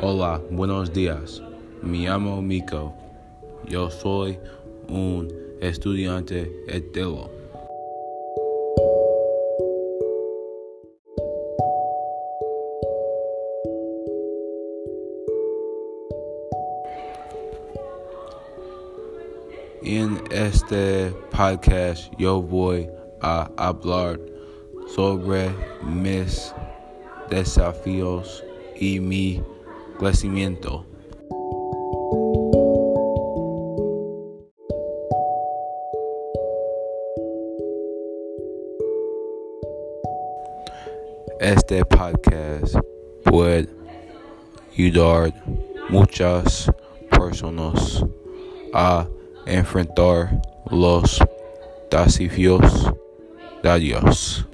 Hola, buenos días. Me llamo Miko. Yo soy un estudiante hetero. En este podcast yo voy a hablar sobre mis desafíos y mi Este podcast puede ayudar muchas personas a enfrentar los desafíos de Dios.